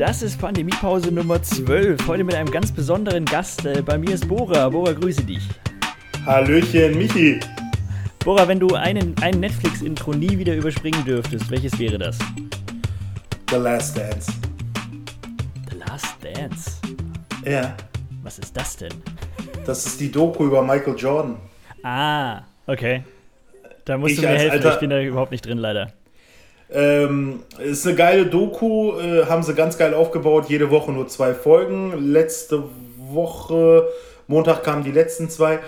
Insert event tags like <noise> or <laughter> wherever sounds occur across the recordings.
Das ist Pandemiepause Nummer 12. Heute mit einem ganz besonderen Gast. Äh, bei mir ist Bora. Bora, grüße dich. Hallöchen, Michi. Bora, wenn du einen, ein Netflix-Intro nie wieder überspringen dürftest, welches wäre das? The Last Dance. The Last Dance? Ja. Was ist das denn? Das ist die Doku über Michael Jordan. Ah, okay. Da musst Ich du mir helfen, alter- ich bin da überhaupt nicht drin, leider. Ähm, ist eine geile Doku, äh, haben sie ganz geil aufgebaut. Jede Woche nur zwei Folgen. Letzte Woche, Montag kamen die letzten zwei.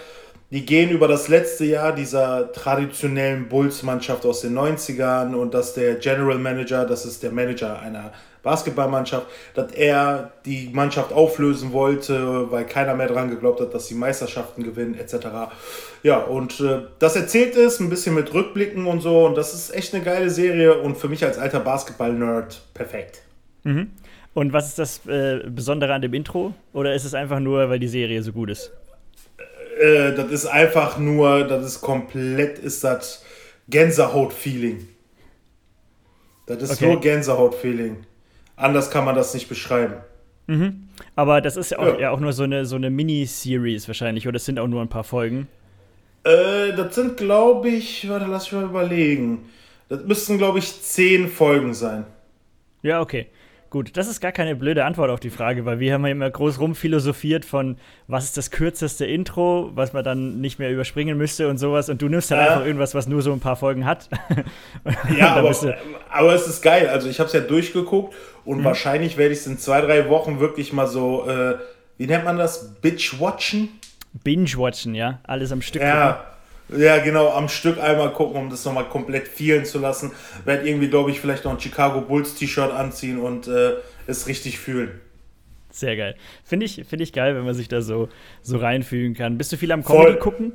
Die gehen über das letzte Jahr dieser traditionellen Bulls-Mannschaft aus den 90ern und dass der General Manager, das ist der Manager einer Basketballmannschaft, dass er die Mannschaft auflösen wollte, weil keiner mehr dran geglaubt hat, dass sie Meisterschaften gewinnen, etc. Ja, und äh, das erzählt ist, ein bisschen mit Rückblicken und so, und das ist echt eine geile Serie und für mich als alter Basketball-Nerd perfekt. Und was ist das äh, Besondere an dem Intro? Oder ist es einfach nur, weil die Serie so gut ist? Äh, das ist einfach nur, das ist komplett, ist das Gänsehaut-Feeling. Das ist Okay. nur Gänsehaut-Feeling. Anders kann man das nicht beschreiben. Aber das ist ja auch, Ja. ja. auch nur so eine, so eine Miniseries wahrscheinlich, oder es sind auch nur ein paar Folgen. Äh, das sind, glaube ich, warte, lass mich mal überlegen. Das müssten, glaube ich, zehn Folgen sein. Ja, okay. Gut, das ist gar keine blöde Antwort auf die Frage, weil wir haben ja immer groß rumphilosophiert von, was ist das kürzeste Intro, was man dann nicht mehr überspringen müsste und sowas. Und du nimmst halt Ja. einfach irgendwas, was nur so ein paar Folgen hat. <laughs> Ja, <laughs> aber, aber es ist geil. Also ich habe es ja durchgeguckt und Mhm. wahrscheinlich werde ich es in zwei, drei Wochen wirklich mal so, äh, wie nennt man das? Bitch-watchen? Binge-watchen, ja. Alles am Stück. Ja. Ja, genau, am Stück einmal gucken, um das nochmal komplett vielen zu lassen. Werd irgendwie, glaube ich, vielleicht noch ein Chicago Bulls T-Shirt anziehen und äh, es richtig fühlen. Sehr geil. Finde ich, find ich geil, wenn man sich da so, so reinfühlen kann. Bist du viel am Voll. Comedy gucken?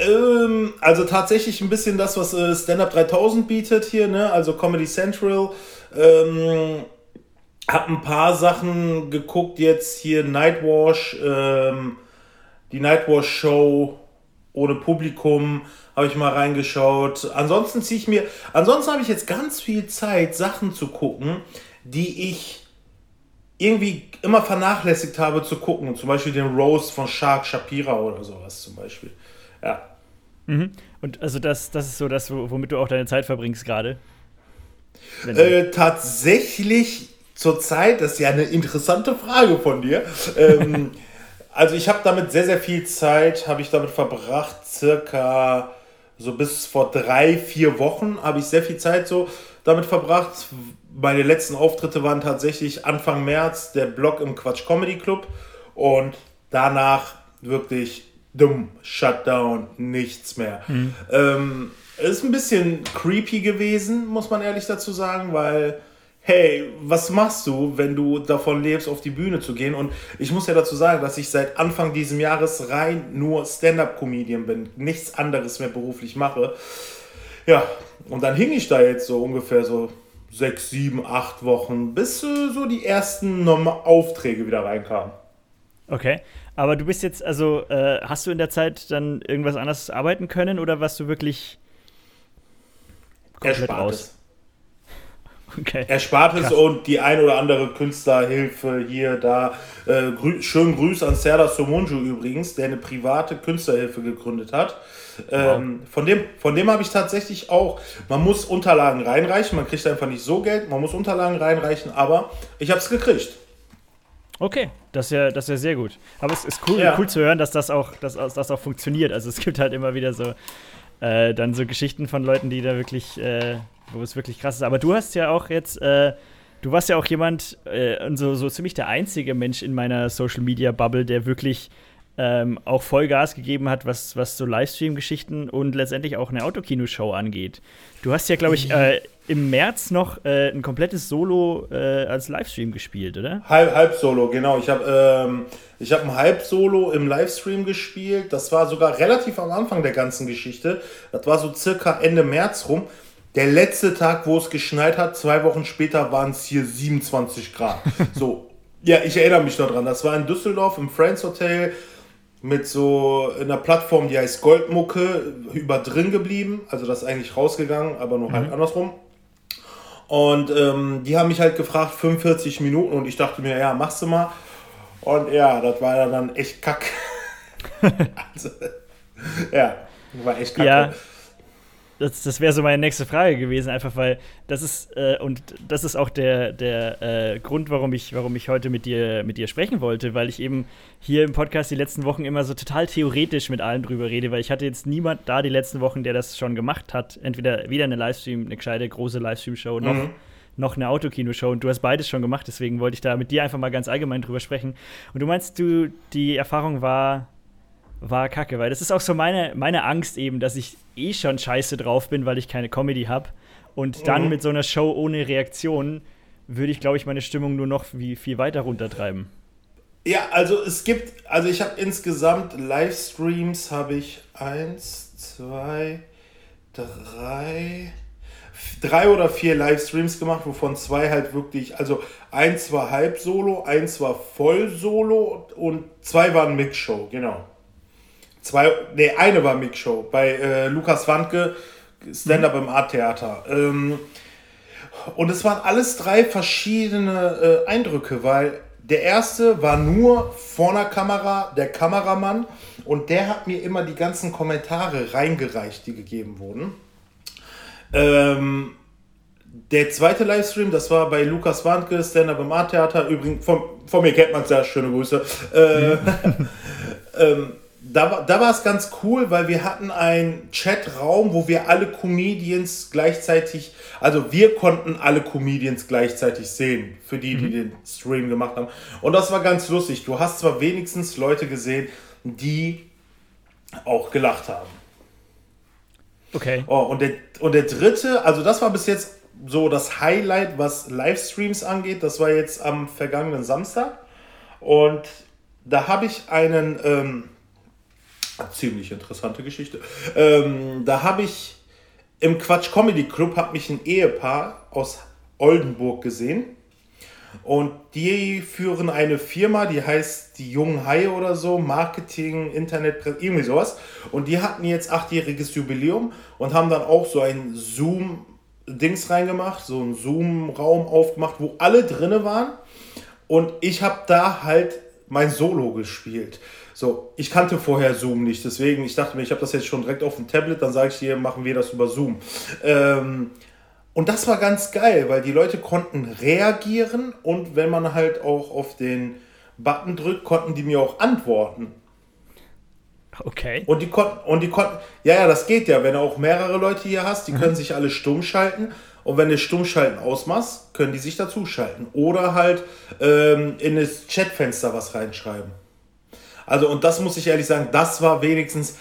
Ähm, also tatsächlich ein bisschen das, was äh, Stand Up 3000 bietet hier, ne? Also Comedy Central. Ähm, hab ein paar Sachen geguckt jetzt hier Nightwash, ähm, die Nightwash Show ohne Publikum habe ich mal reingeschaut. Ansonsten ziehe ich mir, ansonsten habe ich jetzt ganz viel Zeit, Sachen zu gucken, die ich irgendwie immer vernachlässigt habe zu gucken. Zum Beispiel den Roast von Shark Shapira oder sowas zum Beispiel. Ja. Und also das, das ist so das, wo- womit du auch deine Zeit verbringst gerade. Äh, tatsächlich zurzeit, das ist ja eine interessante Frage von dir. Ähm, <laughs> also ich habe damit sehr, sehr viel Zeit, habe ich damit verbracht, circa so bis vor drei, vier Wochen habe ich sehr viel Zeit so damit verbracht. Meine letzten Auftritte waren tatsächlich Anfang März, der Blog im Quatsch Comedy Club und danach wirklich dumm, Shutdown, nichts mehr. Ähm, ist ein bisschen creepy gewesen, muss man ehrlich dazu sagen, weil, hey, was machst du, wenn du davon lebst, auf die Bühne zu gehen? Und ich muss ja dazu sagen, dass ich seit Anfang dieses Jahres rein nur Stand-up-Comedian bin, nichts anderes mehr beruflich mache. Ja, und dann hing ich da jetzt so ungefähr so sechs, sieben, acht Wochen, bis äh, so die ersten Aufträge wieder reinkamen. Okay. Aber du bist jetzt, also, äh, hast du in der Zeit dann irgendwas anderes arbeiten können oder warst du wirklich komplett raus? Okay. Erspartes Krass. und die ein oder andere Künstlerhilfe hier, da. Äh, grü schönen Grüß an Serdar Somunju übrigens, der eine private Künstlerhilfe gegründet hat. Ähm, von dem, von dem habe ich tatsächlich auch, man muss Unterlagen reinreichen, man kriegt einfach nicht so Geld, man muss Unterlagen reinreichen, aber ich habe es gekriegt. Okay, das ist ja, das ist ja sehr gut. Aber es ist cool, Ja. cool zu hören, dass das auch, dass das auch funktioniert. Also es gibt halt immer wieder so äh, dann so Geschichten von Leuten, die da wirklich, äh, wo es wirklich krass ist. Aber du hast ja auch jetzt, äh, du warst ja auch jemand äh, und so, so ziemlich der einzige Mensch in meiner Social Media Bubble, der wirklich ähm, auch Vollgas gegeben hat, was, was so Livestream-Geschichten und letztendlich auch eine Autokinoshow angeht. Du hast ja, glaube ich, äh, im März noch äh, ein komplettes Solo äh, als Livestream gespielt, oder? Halb, halb Solo, genau. Ich habe ähm, ich hab ein Halb Solo im Livestream gespielt. Das war sogar relativ am Anfang der ganzen Geschichte. Das war so circa Ende März rum. Der letzte Tag, wo es geschneit hat, zwei Wochen später waren es hier 27 Grad. so, ja, ich erinnere mich noch dran. Das war in Düsseldorf im Friends Hotel mit so einer Plattform, die heißt Goldmucke, über drin geblieben. Also das ist eigentlich rausgegangen, aber nur halt andersrum. Und ähm, die haben mich halt gefragt, 45 Minuten und ich dachte mir, ja, machst du mal. Und ja, das war dann echt kack. <laughs> also, ja, war echt kacke. Ja, das, das wäre so meine nächste Frage gewesen, einfach weil das ist, äh, und das ist auch der, der äh, Grund, warum ich, warum ich heute mit dir, mit dir sprechen wollte, weil ich eben hier im Podcast die letzten Wochen immer so total theoretisch mit allen drüber rede, weil ich hatte jetzt niemand da die letzten Wochen, der das schon gemacht hat. Entweder wieder eine Livestream, eine gescheite große Livestream-Show, noch, mhm. noch eine Autokino-Show und du hast beides schon gemacht, deswegen wollte ich da mit dir einfach mal ganz allgemein drüber sprechen. Und du meinst, du, die Erfahrung war war kacke, weil das ist auch so meine, meine Angst eben, dass ich eh schon scheiße drauf bin, weil ich keine Comedy habe. Und dann mhm. mit so einer Show ohne Reaktion würde ich, glaube ich, meine Stimmung nur noch wie, viel weiter runtertreiben. Ja, also es gibt, also ich habe insgesamt Livestreams, habe ich eins, zwei, drei, drei oder vier Livestreams gemacht, wovon zwei halt wirklich, also eins war halb Solo, eins war voll Solo und zwei waren Mix-Show, genau. Zwei, nee, eine war Mix-Show bei äh, Lukas Wandke, Stand-up mhm. im Art-Theater. Ähm, und es waren alles drei verschiedene äh, Eindrücke, weil der erste war nur vor einer Kamera, der Kameramann, und der hat mir immer die ganzen Kommentare reingereicht, die gegeben wurden. Ähm, der zweite Livestream, das war bei Lukas Wandke, Stand-up im Art-Theater. Übrigens, von, von mir kennt man es ja, schöne Grüße. Äh, mhm. <laughs> ähm, da, da war es ganz cool, weil wir hatten einen Chatraum, wo wir alle Comedians gleichzeitig, also wir konnten alle Comedians gleichzeitig sehen, für die, die mhm. den Stream gemacht haben. Und das war ganz lustig. Du hast zwar wenigstens Leute gesehen, die auch gelacht haben. Okay. Oh, und, der, und der dritte, also das war bis jetzt so das Highlight, was Livestreams angeht. Das war jetzt am vergangenen Samstag. Und da habe ich einen ähm, ziemlich interessante Geschichte. Ähm, da habe ich im Quatsch Comedy Club hat mich ein Ehepaar aus Oldenburg gesehen. Und die führen eine Firma, die heißt die Jungen Haie oder so, Marketing, Internet, irgendwie sowas. Und die hatten jetzt achtjähriges Jubiläum und haben dann auch so ein Zoom-Dings reingemacht, so einen Zoom-Raum aufgemacht, wo alle drinne waren. Und ich habe da halt mein Solo gespielt. So, ich kannte vorher Zoom nicht, deswegen, ich dachte mir, ich habe das jetzt schon direkt auf dem Tablet, dann sage ich dir, machen wir das über Zoom. Ähm, und das war ganz geil, weil die Leute konnten reagieren und wenn man halt auch auf den Button drückt, konnten die mir auch antworten. Okay. Und die konnten, und die konnten, ja, ja, das geht ja, wenn du auch mehrere Leute hier hast, die mhm. können sich alle stumm schalten. Und wenn du Stummschalten ausmachst, können die sich dazuschalten. Oder halt ähm, in das Chatfenster was reinschreiben. Also, und das muss ich ehrlich sagen, das war wenigstens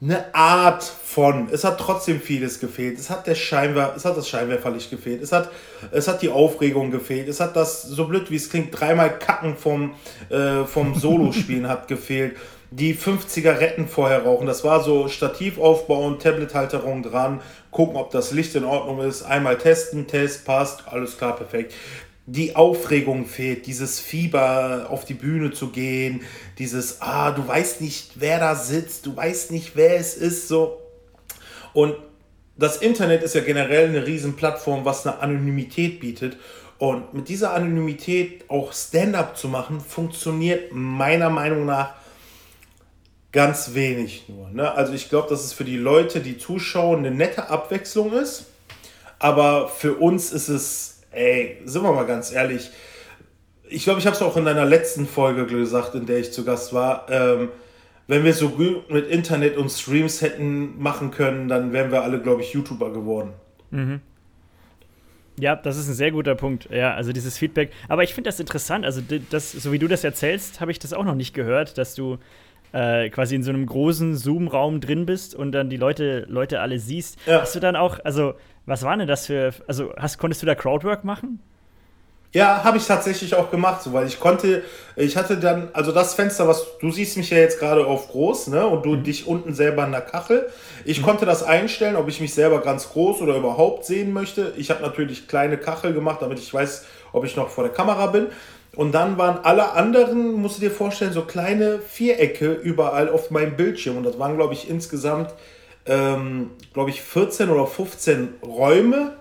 eine Art von. Es hat trotzdem vieles gefehlt. Es hat der Scheinwer es hat das Scheinwerferlicht gefehlt. Es hat, es hat die Aufregung gefehlt. Es hat das, so blöd wie es klingt, dreimal Kacken vom, äh, vom Solo-Spielen hat gefehlt. Die fünf Zigaretten vorher rauchen. Das war so Stativ aufbauen, Tablethalterung dran, gucken, ob das Licht in Ordnung ist. Einmal testen, Test, passt, alles klar, perfekt die Aufregung fehlt, dieses Fieber auf die Bühne zu gehen, dieses, ah, du weißt nicht, wer da sitzt, du weißt nicht, wer es ist, so. Und das Internet ist ja generell eine Riesenplattform, was eine Anonymität bietet. Und mit dieser Anonymität auch Stand-up zu machen, funktioniert meiner Meinung nach ganz wenig nur. Ne? Also ich glaube, dass es für die Leute, die zuschauen, eine nette Abwechslung ist. Aber für uns ist es ey, sind wir mal ganz ehrlich, ich glaube, ich habe es auch in deiner letzten Folge gesagt, in der ich zu Gast war. Ähm, wenn wir so gut mit Internet und Streams hätten machen können, dann wären wir alle, glaube ich, YouTuber geworden. Mhm. Ja, das ist ein sehr guter Punkt. Ja, also dieses Feedback. Aber ich finde das interessant. Also, das, so wie du das erzählst, habe ich das auch noch nicht gehört, dass du äh, quasi in so einem großen Zoom-Raum drin bist und dann die Leute, Leute alle siehst. Ja. Hast du dann auch, also was war denn das für, also hast, konntest du da Crowdwork machen? Ja, habe ich tatsächlich auch gemacht, so, weil ich konnte, ich hatte dann, also das Fenster, was du siehst mich ja jetzt gerade auf groß, ne, und du mhm. dich unten selber in der Kachel. Ich mhm. konnte das einstellen, ob ich mich selber ganz groß oder überhaupt sehen möchte. Ich habe natürlich kleine Kachel gemacht, damit ich weiß, ob ich noch vor der Kamera bin. Und dann waren alle anderen, musst du dir vorstellen, so kleine Vierecke überall auf meinem Bildschirm. Und das waren, glaube ich, insgesamt ähm, glaube ich, 14 oder 15 Räume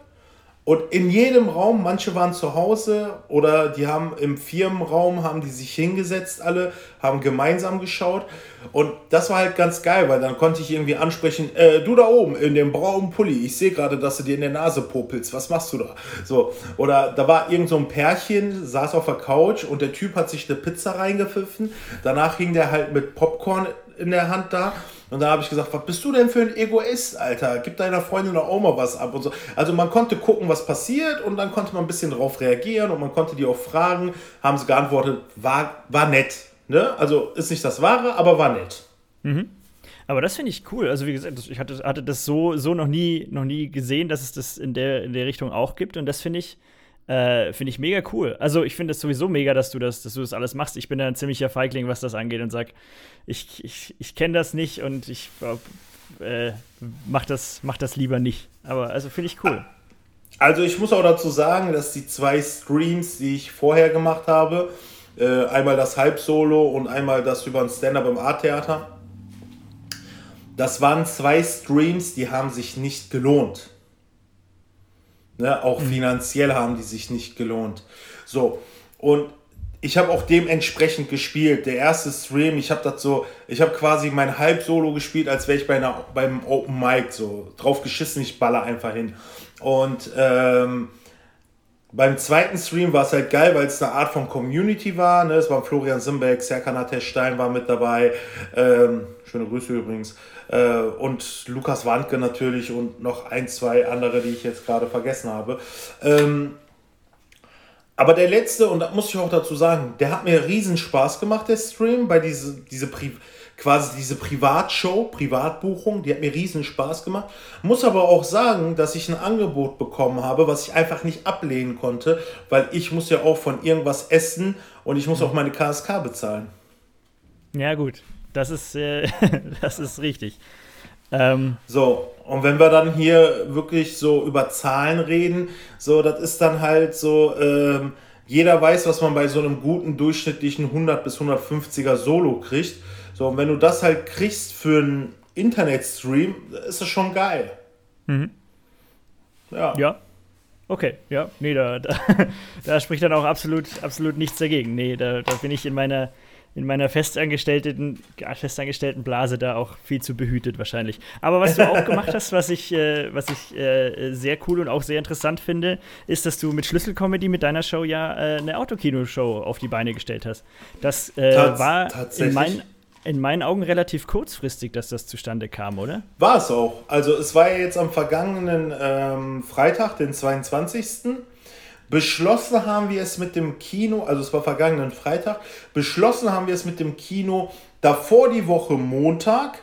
Und in jedem Raum, manche waren zu Hause oder die haben im Firmenraum, haben die sich hingesetzt alle, haben gemeinsam geschaut. Und das war halt ganz geil, weil dann konnte ich irgendwie ansprechen, äh, du da oben in dem braunen Pulli, ich sehe gerade, dass du dir in der Nase popelst, was machst du da? So, oder da war irgend so ein Pärchen, saß auf der Couch und der Typ hat sich eine Pizza reingepfiffen. Danach hing der halt mit Popcorn in der Hand da und da habe ich gesagt, was bist du denn für ein Egoist, Alter? Gib deiner Freundin auch mal was ab und so. Also man konnte gucken, was passiert und dann konnte man ein bisschen darauf reagieren und man konnte die auch fragen. Haben sie geantwortet, war, war nett. Ne? Also ist nicht das Wahre, aber war nett. Mhm. Aber das finde ich cool. Also wie gesagt, ich hatte, hatte das so, so noch, nie, noch nie gesehen, dass es das in der, in der Richtung auch gibt. Und das finde ich, äh, finde ich mega cool. Also ich finde es sowieso mega, dass du das, dass du das alles machst. Ich bin da ein ziemlicher Feigling, was das angeht und sag, ich, ich, ich kenne das nicht und ich äh, mach, das, mach das lieber nicht. Aber also finde ich cool. Also ich muss auch dazu sagen, dass die zwei Streams, die ich vorher gemacht habe, äh, einmal das Halbsolo und einmal das über ein Stand-up im Art-Theater, das waren zwei Streams, die haben sich nicht gelohnt. Ne? Auch mhm. finanziell haben die sich nicht gelohnt. So, und ich habe auch dementsprechend gespielt. Der erste Stream, ich habe das so, ich habe quasi mein Halbsolo gespielt, als wäre ich bei einer, beim Open Mic so drauf geschissen, ich baller einfach hin. Und ähm, beim zweiten Stream war es halt geil, weil es eine Art von Community war. Ne? Es waren Florian Simbeck, Serkan Stein war mit dabei. Ähm, schöne Grüße übrigens. Äh, und Lukas Wandke natürlich und noch ein, zwei andere, die ich jetzt gerade vergessen habe. Ähm, aber der letzte, und da muss ich auch dazu sagen, der hat mir riesen Spaß gemacht, der Stream, bei diese, diese Pri quasi diese Privatshow, Privatbuchung, die hat mir riesen Spaß gemacht. Muss aber auch sagen, dass ich ein Angebot bekommen habe, was ich einfach nicht ablehnen konnte, weil ich muss ja auch von irgendwas essen und ich muss auch meine KSK bezahlen. Ja, gut. Das ist, äh, <laughs> das ist richtig. Ähm, so, und wenn wir dann hier wirklich so über Zahlen reden, so, das ist dann halt so, ähm, jeder weiß, was man bei so einem guten durchschnittlichen 100 bis 150er Solo kriegt. So, und wenn du das halt kriegst für einen Internetstream, ist das schon geil. Mhm. Ja. Ja. Okay, ja, nee, da, <laughs> da, da, spricht dann auch absolut, absolut nichts dagegen. Nee, da, da bin ich in meiner, in meiner festangestellten, festangestellten Blase da auch viel zu behütet wahrscheinlich. Aber was du auch <laughs> gemacht hast, was ich, äh, was ich äh, sehr cool und auch sehr interessant finde, ist, dass du mit Schlüsselcomedy mit deiner Show ja äh, eine Autokino-Show auf die Beine gestellt hast. Das äh, Tats war in meinen in meinen Augen relativ kurzfristig, dass das zustande kam, oder? War es auch. Also es war ja jetzt am vergangenen ähm, Freitag, den 22. Beschlossen haben wir es mit dem Kino, also es war vergangenen Freitag, beschlossen haben wir es mit dem Kino davor die Woche Montag.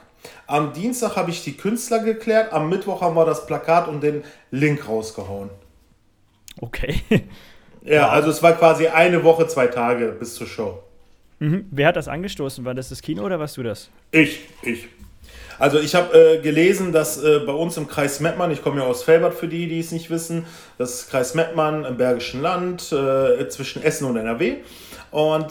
Am Dienstag habe ich die Künstler geklärt, am Mittwoch haben wir das Plakat und den Link rausgehauen. Okay. Ja, also es war quasi eine Woche, zwei Tage bis zur Show. Mhm. Wer hat das angestoßen? War das das Kino oder warst du das? Ich, ich. Also ich habe äh, gelesen, dass äh, bei uns im Kreis Mettmann, ich komme ja aus Felbert für die, die es nicht wissen, das ist Kreis Mettmann im Bergischen Land äh, zwischen Essen und NRW. Und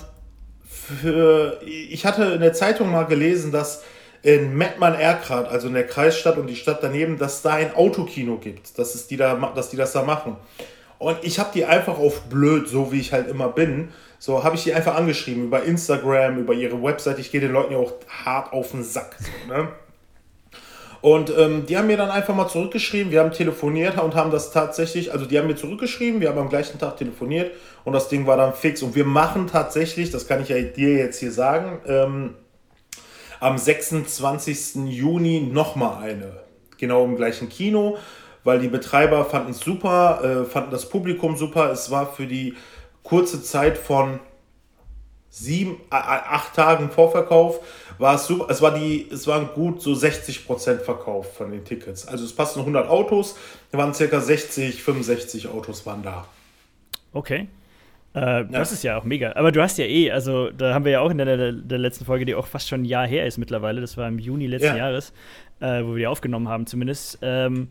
für, ich hatte in der Zeitung mal gelesen, dass in Mettmann-Erkrath, also in der Kreisstadt und die Stadt daneben, dass da ein Autokino gibt, dass, es die, da, dass die das da machen. Und ich habe die einfach auf blöd, so wie ich halt immer bin, so habe ich die einfach angeschrieben über Instagram, über ihre Website. Ich gehe den Leuten ja auch hart auf den Sack. So, ne? Und ähm, die haben mir dann einfach mal zurückgeschrieben, wir haben telefoniert und haben das tatsächlich, also die haben mir zurückgeschrieben, wir haben am gleichen Tag telefoniert und das Ding war dann fix. Und wir machen tatsächlich, das kann ich ja dir jetzt hier sagen, ähm, am 26. Juni nochmal eine. Genau im gleichen Kino, weil die Betreiber fanden es super, äh, fanden das Publikum super. Es war für die kurze Zeit von sieben, acht Tagen Vorverkauf war es super. Es war die, es waren gut so 60 Prozent Verkauf von den Tickets. Also es passen 100 Autos, da waren circa 60, 65 Autos waren da. Okay. Äh, ja. Das ist ja auch mega. Aber du hast ja eh, also da haben wir ja auch in der, der, letzten Folge, die auch fast schon ein Jahr her ist mittlerweile, das war im Juni letzten ja. Jahres, äh, wo wir die aufgenommen haben zumindest. Ähm,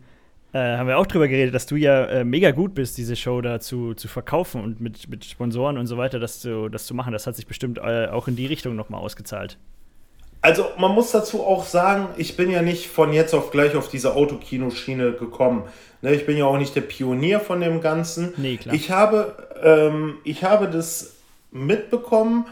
äh, haben wir auch drüber geredet, dass du ja äh, mega gut bist, diese Show da zu, zu verkaufen und mit, mit Sponsoren und so weiter, das zu, das zu machen. Das hat sich bestimmt äh, auch in die Richtung nochmal ausgezahlt. Also man muss dazu auch sagen, ich bin ja nicht von jetzt auf gleich auf diese Autokinoschiene gekommen. Ne, ich bin ja auch nicht der Pionier von dem Ganzen. Nee, klar. Ich habe, ähm, ich habe das mitbekommen,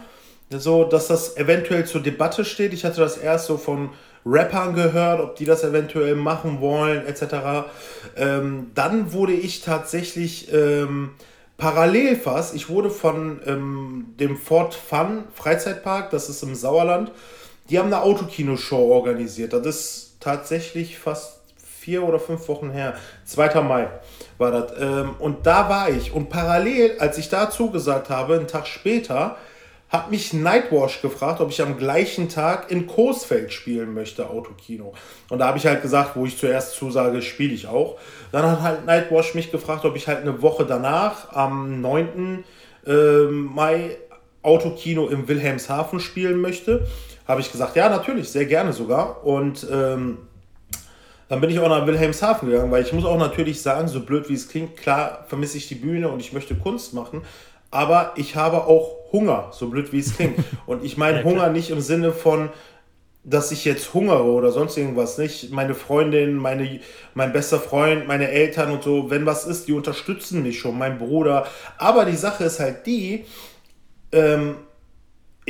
so dass das eventuell zur Debatte steht. Ich hatte das erst so von Rappern gehört, ob die das eventuell machen wollen, etc. Ähm, dann wurde ich tatsächlich ähm, parallel fast, ich wurde von ähm, dem Fort Fun Freizeitpark, das ist im Sauerland, die haben eine Autokinoshow organisiert. Das ist tatsächlich fast vier oder fünf Wochen her. 2. Mai war das. Ähm, und da war ich. Und parallel, als ich da zugesagt habe, einen Tag später, hat mich Nightwash gefragt, ob ich am gleichen Tag in Coesfeld spielen möchte, Autokino. Und da habe ich halt gesagt, wo ich zuerst zusage, spiele ich auch. Dann hat halt Nightwash mich gefragt, ob ich halt eine Woche danach, am 9. Äh, Mai, Autokino im Wilhelmshaven spielen möchte habe ich gesagt, ja, natürlich, sehr gerne sogar. Und ähm, dann bin ich auch nach Wilhelmshaven gegangen, weil ich muss auch natürlich sagen, so blöd wie es klingt, klar vermisse ich die Bühne und ich möchte Kunst machen, aber ich habe auch Hunger, so blöd wie es klingt. <laughs> Und ich meine ja, Hunger nicht im Sinne von, dass ich jetzt hungere oder sonst irgendwas nicht. Meine Freundin, meine, mein bester Freund, meine Eltern und so, wenn was ist, die unterstützen mich schon, mein Bruder. Aber die Sache ist halt die, ähm,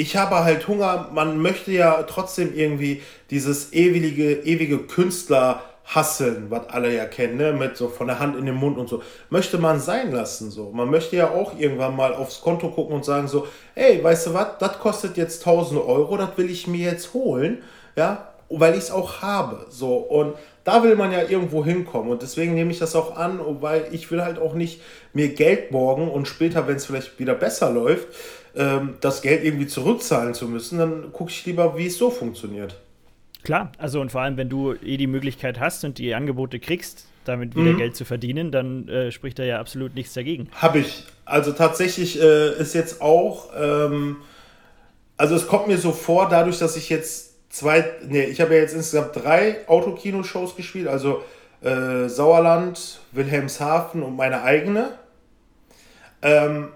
ich habe halt Hunger, man möchte ja trotzdem irgendwie dieses ewige, ewige Künstler hasseln, was alle ja kennen, ne? mit so von der Hand in den Mund und so, möchte man sein lassen so. Man möchte ja auch irgendwann mal aufs Konto gucken und sagen so, hey, weißt du was, das kostet jetzt 1000 Euro, das will ich mir jetzt holen, ja, weil ich es auch habe, so und da will man ja irgendwo hinkommen und deswegen nehme ich das auch an, weil ich will halt auch nicht mir Geld borgen und später, wenn es vielleicht wieder besser läuft, ähm, das Geld irgendwie zurückzahlen zu müssen, dann gucke ich lieber, wie es so funktioniert. Klar, also und vor allem, wenn du eh die Möglichkeit hast und die Angebote kriegst, damit wieder mhm. Geld zu verdienen, dann äh, spricht da ja absolut nichts dagegen. Habe ich. Also tatsächlich äh, ist jetzt auch, ähm, also es kommt mir so vor, dadurch, dass ich jetzt zwei, nee, ich habe ja jetzt insgesamt drei Autokino-Shows gespielt, also äh, Sauerland, Wilhelmshaven und meine eigene. Ähm,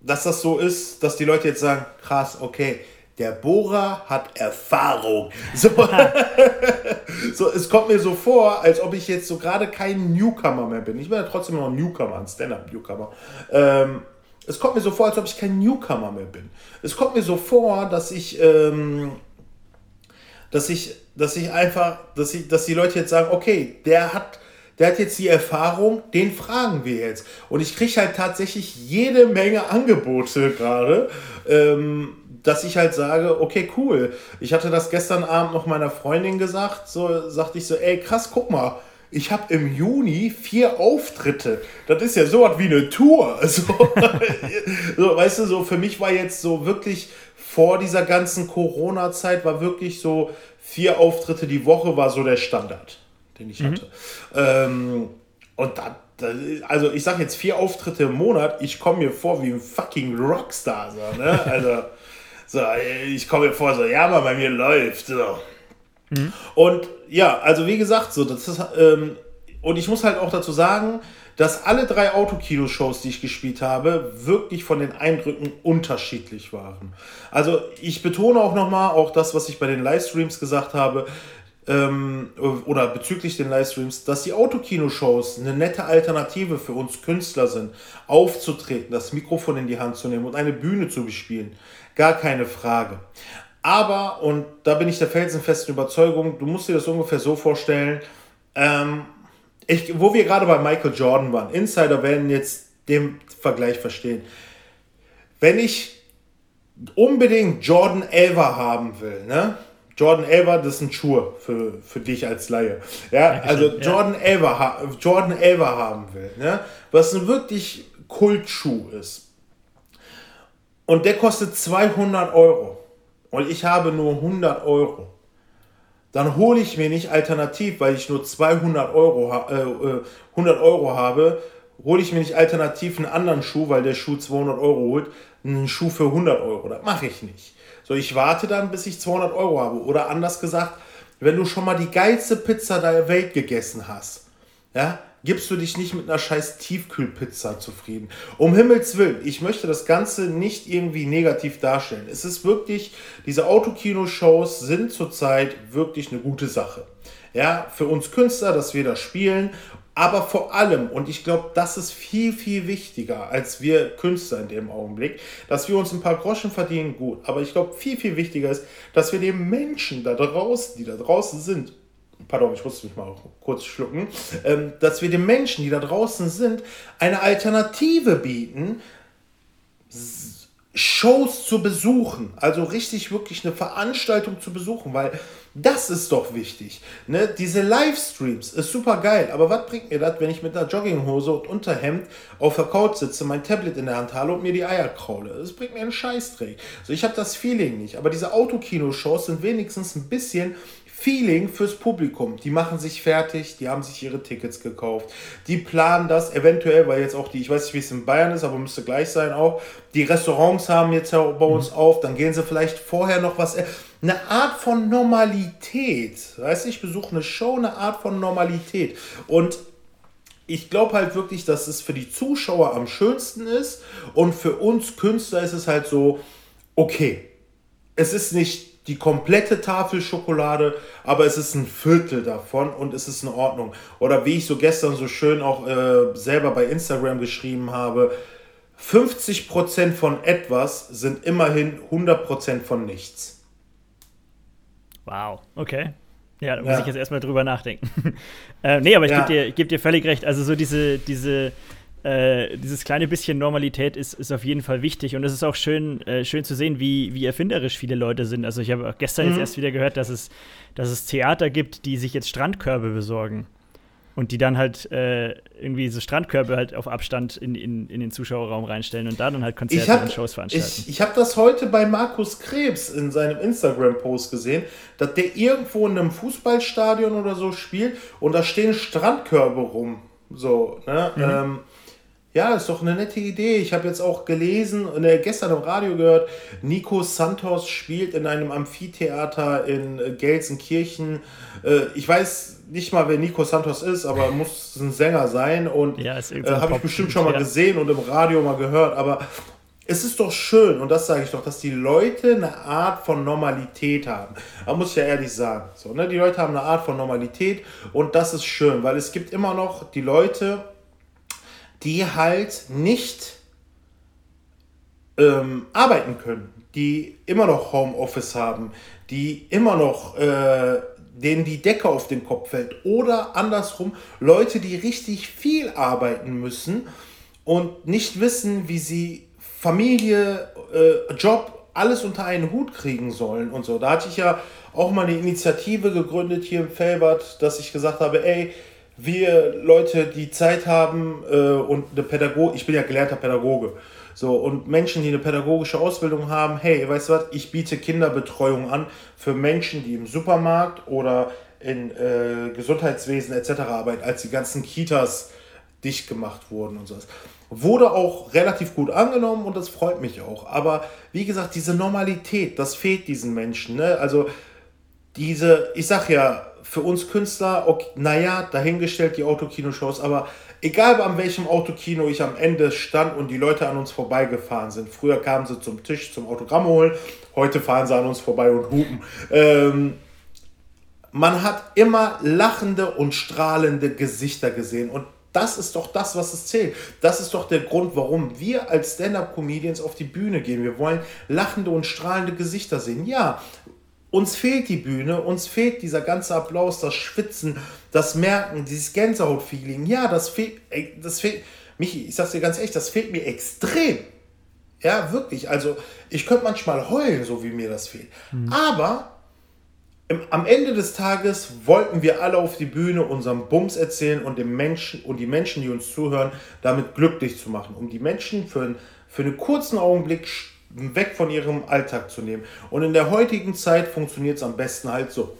dass das so ist, dass die Leute jetzt sagen, krass, okay, der Bohrer hat Erfahrung. <laughs> So, <laughs> so, es kommt mir so vor, als ob ich jetzt so gerade kein Newcomer mehr bin. Ich bin ja trotzdem noch ein Newcomer, ein Stand-Up-Newcomer. Ähm, es kommt mir so vor, als ob ich kein Newcomer mehr bin. Es kommt mir so vor, dass ich, ähm, dass ich, dass ich einfach, dass ich, dass die Leute jetzt sagen, okay, der hat der hat jetzt die Erfahrung, den fragen wir jetzt. Und ich kriege halt tatsächlich jede Menge Angebote gerade, ähm, dass ich halt sage, okay, cool. Ich hatte das gestern Abend noch meiner Freundin gesagt, so sagte ich so, ey, krass, guck mal. Ich habe im Juni vier Auftritte. Das ist ja so was wie eine Tour. <laughs> So, <laughs> so, weißt du, so für mich war jetzt so wirklich vor dieser ganzen Corona-Zeit war wirklich so vier Auftritte die Woche war so der Standard den ich mhm. hatte. Ähm, und da, da, also ich sage jetzt vier Auftritte im Monat, ich komme mir vor wie ein fucking Rockstar. So, ne? <laughs> Also, so, ich komme mir vor, so, ja, mal bei mir läuft. So. Mhm. Und ja, also wie gesagt, so, das ist, ähm, und ich muss halt auch dazu sagen, dass alle drei Autokino-Shows, die ich gespielt habe, wirklich von den Eindrücken unterschiedlich waren. Also ich betone auch nochmal, auch das, was ich bei den Livestreams gesagt habe, ähm, oder bezüglich den Livestreams, dass die Autokino-Shows eine nette Alternative für uns Künstler sind, aufzutreten, das Mikrofon in die Hand zu nehmen und eine Bühne zu bespielen. Gar keine Frage. Aber, und da bin ich der felsenfesten Überzeugung, du musst dir das ungefähr so vorstellen, ähm, ich, wo wir gerade bei Michael Jordan waren, Insider werden jetzt den Vergleich verstehen. Wenn ich unbedingt Jordan Elva haben will, ne? Jordan Elva, das sind Schuhe für, für dich als Laie. Ja, also Jordan, ja. Elva, Jordan Elva haben will, ne? was ein wirklich Kultschuh ist. Und der kostet 200 Euro. Und ich habe nur 100 Euro. Dann hole ich mir nicht alternativ, weil ich nur 200 Euro, äh, 100 äh, Euro habe, hole ich mir nicht alternativ einen anderen Schuh, weil der Schuh 200 Euro holt, einen Schuh für 100 Euro. Das mache ich nicht. So, ich warte dann, bis ich 200 Euro habe. Oder anders gesagt, wenn du schon mal die geilste Pizza der Welt gegessen hast, ja, gibst du dich nicht mit einer scheiß Tiefkühlpizza zufrieden. Um Himmels Willen, ich möchte das Ganze nicht irgendwie negativ darstellen. Es ist wirklich, diese Autokino-Shows sind zurzeit wirklich eine gute Sache. Ja, für uns Künstler, dass wir das spielen aber vor allem, und ich glaube, das ist viel, viel wichtiger als wir Künstler in dem Augenblick, dass wir uns ein paar Groschen verdienen, gut. Aber ich glaube, viel, viel wichtiger ist, dass wir den Menschen da draußen, die da draußen sind, pardon, ich musste mich mal kurz schlucken, ähm, dass wir den Menschen, die da draußen sind, eine Alternative bieten, Shows zu besuchen, also richtig wirklich eine Veranstaltung zu besuchen, weil das ist doch wichtig. Ne? Diese Livestreams ist super geil, aber was bringt mir das, wenn ich mit einer Jogginghose und Unterhemd auf der Couch sitze, mein Tablet in der Hand habe und mir die Eier kraule? Das bringt mir einen Scheißdreck. So, ich habe das Feeling nicht, aber diese Autokino-Shows sind wenigstens ein bisschen Feeling fürs Publikum. Die machen sich fertig, die haben sich ihre Tickets gekauft, die planen das eventuell, weil jetzt auch die, ich weiß nicht, wie es in Bayern ist, aber müsste gleich sein auch, die Restaurants haben jetzt bei uns mhm. auf, dann gehen sie vielleicht vorher noch was, eine Art von Normalität, weißt du, ich besuche eine Show, eine Art von Normalität und ich glaube halt wirklich, dass es für die Zuschauer am schönsten ist und für uns Künstler ist es halt so, okay, es ist nicht die komplette Tafel Schokolade, aber es ist ein Viertel davon und es ist in Ordnung. Oder wie ich so gestern so schön auch äh, selber bei Instagram geschrieben habe, 50% von etwas sind immerhin 100% von nichts. Wow, okay. Ja, da muss ja. ich jetzt erstmal drüber nachdenken. <laughs> äh, nee, aber ich ja. gebe dir, geb dir völlig recht. Also so diese, diese äh, dieses kleine bisschen Normalität ist, ist auf jeden Fall wichtig. Und es ist auch schön, äh, schön zu sehen, wie, wie erfinderisch viele Leute sind. Also ich habe gestern mhm. jetzt erst wieder gehört, dass es, dass es Theater gibt, die sich jetzt Strandkörbe besorgen. Und die dann halt äh, irgendwie so Strandkörbe halt auf Abstand in, in, in den Zuschauerraum reinstellen und da dann halt Konzerte hab, und Shows veranstalten. Ich, ich habe das heute bei Markus Krebs in seinem Instagram-Post gesehen, dass der irgendwo in einem Fußballstadion oder so spielt und da stehen Strandkörbe rum. So, ne? Mhm. Ähm, ja, ist doch eine nette Idee. Ich habe jetzt auch gelesen und äh, gestern im Radio gehört, Nico Santos spielt in einem Amphitheater in äh, Gelsenkirchen. Äh, ich weiß nicht mal, wer Nico Santos ist, aber muss ein Sänger sein und ja, äh, habe ich bestimmt schon mal ja. gesehen und im Radio mal gehört. Aber es ist doch schön, und das sage ich doch, dass die Leute eine Art von Normalität haben. Da muss ich ja ehrlich sagen. So, ne? Die Leute haben eine Art von Normalität und das ist schön, weil es gibt immer noch die Leute, die halt nicht ähm, arbeiten können, die immer noch Homeoffice haben, die immer noch äh, denen die Decke auf den Kopf fällt oder andersrum Leute, die richtig viel arbeiten müssen und nicht wissen, wie sie Familie, äh, Job, alles unter einen Hut kriegen sollen und so. Da hatte ich ja auch mal eine Initiative gegründet hier im Felbert, dass ich gesagt habe, ey, wir Leute, die Zeit haben äh, und eine Pädagoge, ich bin ja gelernter Pädagoge, so und Menschen, die eine pädagogische Ausbildung haben, hey, weißt du was, ich biete Kinderbetreuung an für Menschen, die im Supermarkt oder in äh, Gesundheitswesen etc. arbeiten, als die ganzen Kitas dicht gemacht wurden und sowas. Wurde auch relativ gut angenommen und das freut mich auch. Aber wie gesagt, diese Normalität, das fehlt diesen Menschen. Ne? Also diese, ich sag ja, für uns Künstler, okay, naja, dahingestellt die Autokino-Shows, aber egal an welchem Autokino ich am Ende stand und die Leute an uns vorbeigefahren sind. Früher kamen sie zum Tisch zum Autogramm holen, heute fahren sie an uns vorbei und hupen. Ähm, man hat immer lachende und strahlende Gesichter gesehen und das ist doch das, was es zählt. Das ist doch der Grund, warum wir als Stand-up-Comedians auf die Bühne gehen. Wir wollen lachende und strahlende Gesichter sehen. Ja, uns fehlt die Bühne, uns fehlt dieser ganze Applaus, das Schwitzen, das Merken, dieses Gänsehaut-Feeling. Ja, das fehlt, das fehlt, Michi, ich sag's dir ganz ehrlich, das fehlt mir extrem. Ja, wirklich. Also, ich könnte manchmal heulen, so wie mir das fehlt. Mhm. Aber am Ende des Tages wollten wir alle auf die Bühne unseren Bums erzählen und dem Menschen und die Menschen, die uns zuhören, damit glücklich zu machen, um die Menschen für, für einen kurzen Augenblick weg von ihrem Alltag zu nehmen. Und in der heutigen Zeit funktioniert es am besten halt so.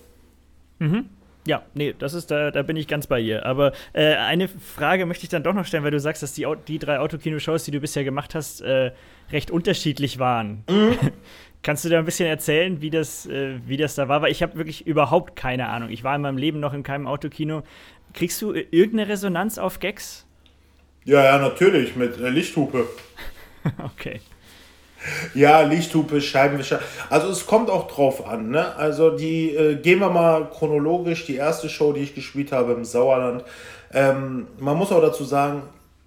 Mhm. Ja, nee, das ist, da, da bin ich ganz bei ihr. Aber äh, eine Frage möchte ich dann doch noch stellen, weil du sagst, dass die, die drei Autokino-Shows, die du bisher gemacht hast, äh, recht unterschiedlich waren. Mhm. <laughs> Kannst du da ein bisschen erzählen, wie das, äh, wie das da war? Weil ich habe wirklich überhaupt keine Ahnung. Ich war in meinem Leben noch in keinem Autokino. Kriegst du irgendeine Resonanz auf Gags? Ja, ja, natürlich, mit äh, Lichthupe. <laughs> okay. Ja, Lichthupe, Scheibenwischer. Also es kommt auch drauf an. Ne? Also die, äh, gehen wir mal chronologisch, die erste Show, die ich gespielt habe im Sauerland. Ähm, man muss auch dazu sagen,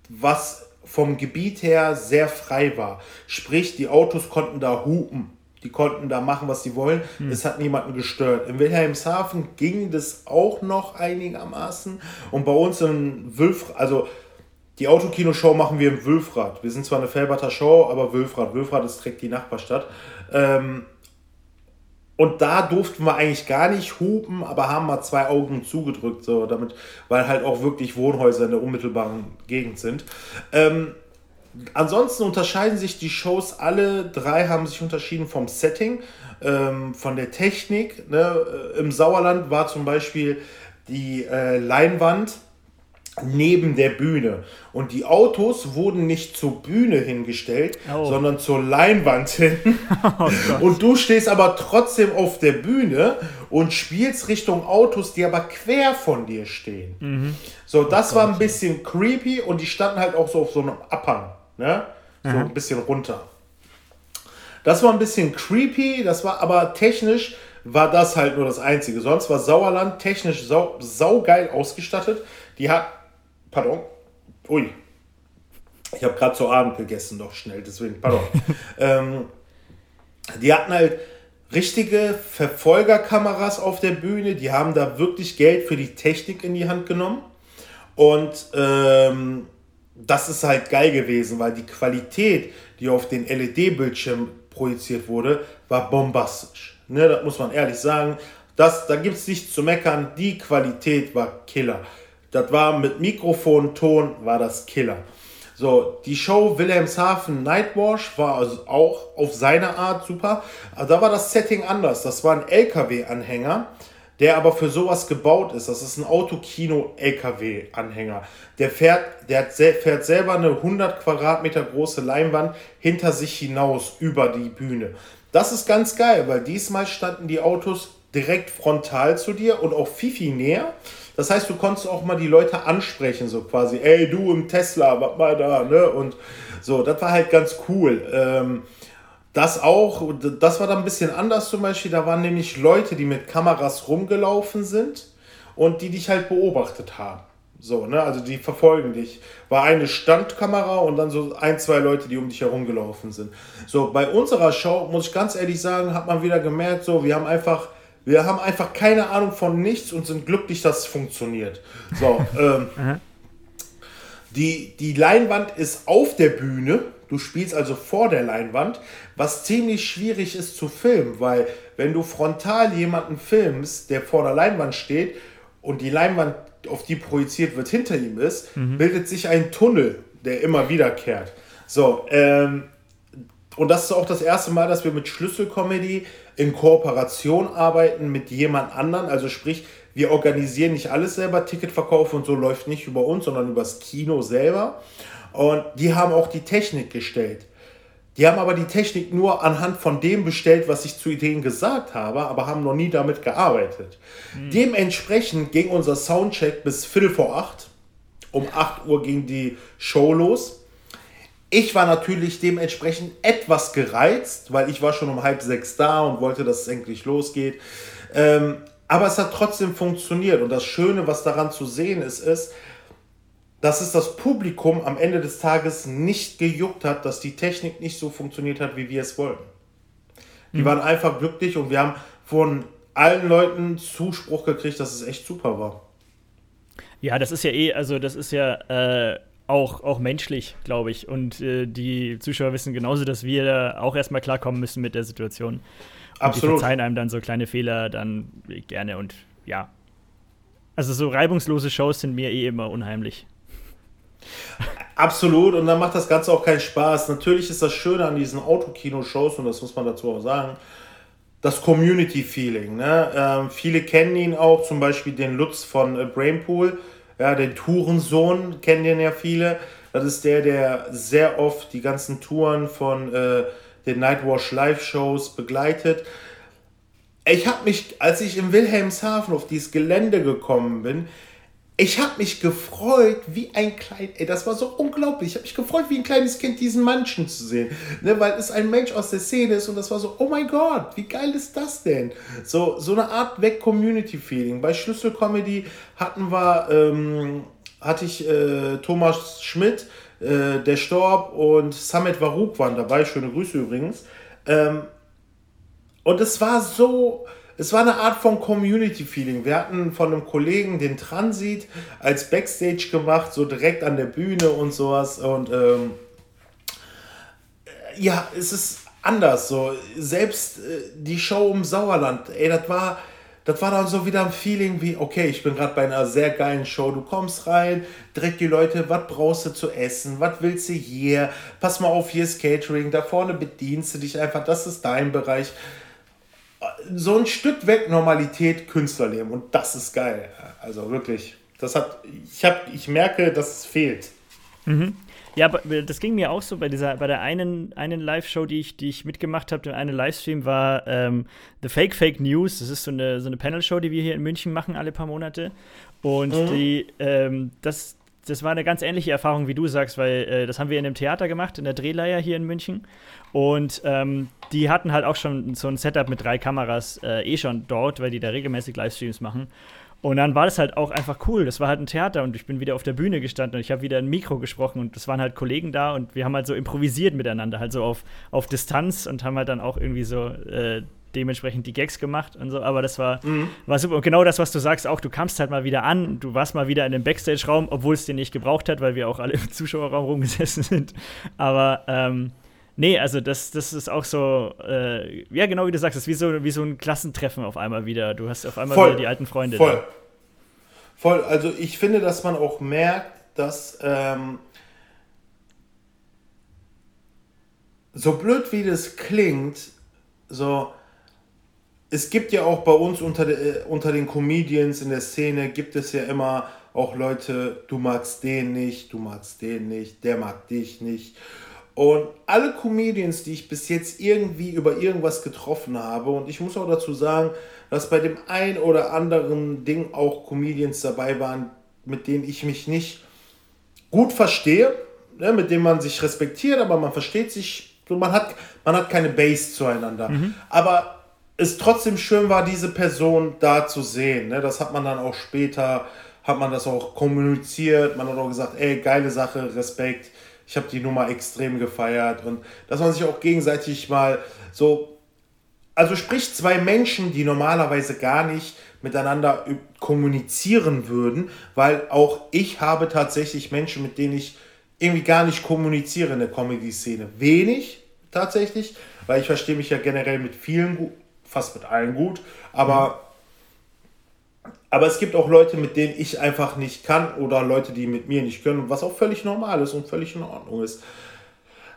was vom Gebiet her sehr frei war. Sprich, die Autos konnten da hupen. Die konnten da machen, was sie wollen. Hm. Es hat niemanden gestört. In Wilhelmshaven ging das auch noch einigermaßen. Und bei uns in Wülf, also die Autokino-Show machen wir im Wülfrad. Wir sind zwar eine Felberter Show, aber Wülfrad. Wülfrad ist direkt die Nachbarstadt. Ähm, und da durften wir eigentlich gar nicht hupen, aber haben mal zwei Augen zugedrückt, so damit, weil halt auch wirklich Wohnhäuser in der unmittelbaren Gegend sind. Ähm, ansonsten unterscheiden sich die Shows, alle drei haben sich unterschieden vom Setting, ähm, von der Technik. Ne? Im Sauerland war zum Beispiel die äh, Leinwand neben der Bühne. Und die Autos wurden nicht zur Bühne hingestellt, oh. sondern zur Leinwand hin. <laughs> Oh und du stehst aber trotzdem auf der Bühne und spielst Richtung Autos, die aber quer von dir stehen. Mhm. So, das oh war ein bisschen creepy und die standen halt auch so auf so einem Abhang. Ne? So mhm. ein bisschen runter. Das war ein bisschen creepy, das war aber technisch war das halt nur das Einzige. Sonst war Sauerland technisch sau, saugeil ausgestattet. Die hat Pardon. Ui. Ich habe gerade zu Abend gegessen, doch schnell, deswegen, pardon. <laughs> ähm, die hatten halt richtige Verfolgerkameras auf der Bühne, die haben da wirklich Geld für die Technik in die Hand genommen. Und ähm, das ist halt geil gewesen, weil die Qualität, die auf den LED-Bildschirm projiziert wurde, war bombastisch. Ne, das muss man ehrlich sagen. Das, da gibt es nichts zu meckern. Die Qualität war Killer. Das war mit Mikrofon, Ton, war das Killer. So, die Show Wilhelmshaven Nightwash war also auch auf seine Art super. Aber da war das Setting anders. Das war ein LKW-Anhänger, der aber für sowas gebaut ist. Das ist ein Autokino-LKW-Anhänger. Der fährt, der fährt selber eine 100 Quadratmeter große Leinwand hinter sich hinaus über die Bühne. Das ist ganz geil, weil diesmal standen die Autos direkt frontal zu dir und auch Fifi näher. Das heißt, du konntest auch mal die Leute ansprechen, so quasi, ey, du im Tesla, was mal da, ne? Und so, das war halt ganz cool. Ähm, das auch, das war dann ein bisschen anders zum Beispiel. Da waren nämlich Leute, die mit Kameras rumgelaufen sind und die dich halt beobachtet haben. So, ne, also die verfolgen dich. War eine Standkamera und dann so ein, zwei Leute, die um dich herumgelaufen sind. So, bei unserer Show, muss ich ganz ehrlich sagen, hat man wieder gemerkt, so, wir haben einfach wir haben einfach keine Ahnung von nichts und sind glücklich, dass es funktioniert. So, ähm, <laughs> die, die Leinwand ist auf der Bühne. Du spielst also vor der Leinwand, was ziemlich schwierig ist zu filmen, weil wenn du frontal jemanden filmst, der vor der Leinwand steht und die Leinwand, auf die projiziert wird, hinter ihm ist, mhm. bildet sich ein Tunnel, der immer wiederkehrt. So, ähm, und das ist auch das erste Mal, dass wir mit Schlüsselcomedy in Kooperation arbeiten mit jemand anderen. Also sprich, wir organisieren nicht alles selber, Ticketverkauf und so läuft nicht über uns, sondern übers Kino selber. Und die haben auch die Technik gestellt. Die haben aber die Technik nur anhand von dem bestellt, was ich zu denen gesagt habe, aber haben noch nie damit gearbeitet. Mhm. Dementsprechend ging unser Soundcheck bis Viertel vor acht. Um 8 Uhr ging die Show los. Ich war natürlich dementsprechend etwas gereizt, weil ich war schon um halb sechs da und wollte, dass es endlich losgeht. Ähm, aber es hat trotzdem funktioniert. Und das Schöne, was daran zu sehen ist, ist, dass es das Publikum am Ende des Tages nicht gejuckt hat, dass die Technik nicht so funktioniert hat, wie wir es wollten. Die mhm. waren einfach glücklich und wir haben von allen Leuten Zuspruch gekriegt, dass es echt super war. Ja, das ist ja eh, also das ist ja äh, auch, auch menschlich, glaube ich. Und äh, die Zuschauer wissen genauso, dass wir da auch erstmal klarkommen müssen mit der Situation. Und Absolut. Die verzeihen einem dann so kleine Fehler dann gerne und ja. Also so reibungslose Shows sind mir eh immer unheimlich. Absolut, und dann macht das Ganze auch keinen Spaß. Natürlich ist das Schöne an diesen Autokino-Shows, und das muss man dazu auch sagen, das Community-Feeling. Ne? Ähm, viele kennen ihn auch, zum Beispiel den Lutz von äh, Brainpool, ja, den Tourensohn kennen den ja viele. Das ist der, der sehr oft die ganzen Touren von äh, den Nightwash Live-Shows begleitet. Ich habe mich, als ich in Wilhelmshaven auf dieses Gelände gekommen bin, ich habe mich gefreut wie ein klein, ey, das war so unglaublich. Ich habe mich gefreut wie ein kleines Kind, diesen Menschen zu sehen, ne, weil es ein Mensch aus der Szene ist und das war so, oh mein Gott, wie geil ist das denn? So, so eine Art Weg-Community-Feeling. Bei Schlüssel-Comedy hatten wir, ähm, hatte ich äh, Thomas Schmidt, äh, der Storb und Samet Varouk waren dabei, schöne Grüße übrigens. Ähm, und es war so, es war eine Art von Community-Feeling. Wir hatten von einem Kollegen den Transit als Backstage gemacht, so direkt an der Bühne und sowas. Und ähm, ja, es ist anders. So. Selbst äh, die Show im Sauerland, ey, das war, das war dann so wieder ein Feeling wie, okay, ich bin gerade bei einer sehr geilen Show. Du kommst rein, direkt die Leute, was brauchst du zu essen? Was willst du hier? Pass mal auf, hier ist Catering. Da vorne bedienst du dich einfach, das ist dein Bereich so ein Stück weg Normalität Künstlerleben und das ist geil. Also wirklich, das hat, ich habe, ich merke, dass es fehlt. Mhm. Ja, das ging mir auch so bei dieser, bei der einen, einen Live-Show, die ich, die ich mitgemacht habe, der eine Livestream war ähm, The Fake Fake News. Das ist so eine, so eine Panel-Show, die wir hier in München machen, alle paar Monate. Und mhm. die, ähm, das, das war eine ganz ähnliche Erfahrung, wie du sagst, weil äh, das haben wir in einem Theater gemacht, in der Drehleier hier in München. Und ähm, die hatten halt auch schon so ein Setup mit drei Kameras äh, eh schon dort, weil die da regelmäßig Livestreams machen. Und dann war das halt auch einfach cool. Das war halt ein Theater und ich bin wieder auf der Bühne gestanden und ich habe wieder ein Mikro gesprochen und es waren halt Kollegen da und wir haben halt so improvisiert miteinander, halt so auf, auf Distanz und haben halt dann auch irgendwie so äh, dementsprechend die Gags gemacht und so. Aber das war, mhm. war super. Und genau das, was du sagst, auch du kamst halt mal wieder an, du warst mal wieder in dem Backstage-Raum, obwohl es den nicht gebraucht hat, weil wir auch alle im Zuschauerraum rumgesessen <laughs> sind. Aber ähm, Nee, also das, das ist auch so, äh, ja, genau wie du sagst, das ist wie so, wie so ein Klassentreffen auf einmal wieder. Du hast auf einmal voll, wieder die alten Freunde. Voll. Da. Voll. Also ich finde, dass man auch merkt, dass ähm, so blöd wie das klingt, so es gibt ja auch bei uns unter, de, äh, unter den Comedians in der Szene, gibt es ja immer auch Leute, du magst den nicht, du magst den nicht, der mag dich nicht. Und alle Comedians, die ich bis jetzt irgendwie über irgendwas getroffen habe, und ich muss auch dazu sagen, dass bei dem ein oder anderen Ding auch Comedians dabei waren, mit denen ich mich nicht gut verstehe, ne, mit denen man sich respektiert, aber man versteht sich, man hat, man hat keine Base zueinander. Mhm. Aber es trotzdem schön war, diese Person da zu sehen. Ne? Das hat man dann auch später, hat man das auch kommuniziert, man hat auch gesagt, ey, geile Sache, Respekt ich habe die Nummer extrem gefeiert und dass man sich auch gegenseitig mal so, also sprich zwei Menschen, die normalerweise gar nicht miteinander kommunizieren würden, weil auch ich habe tatsächlich Menschen, mit denen ich irgendwie gar nicht kommuniziere in der Comedy-Szene. Wenig tatsächlich, weil ich verstehe mich ja generell mit vielen, fast mit allen gut, aber aber es gibt auch Leute, mit denen ich einfach nicht kann oder Leute, die mit mir nicht können, was auch völlig normal ist und völlig in Ordnung ist.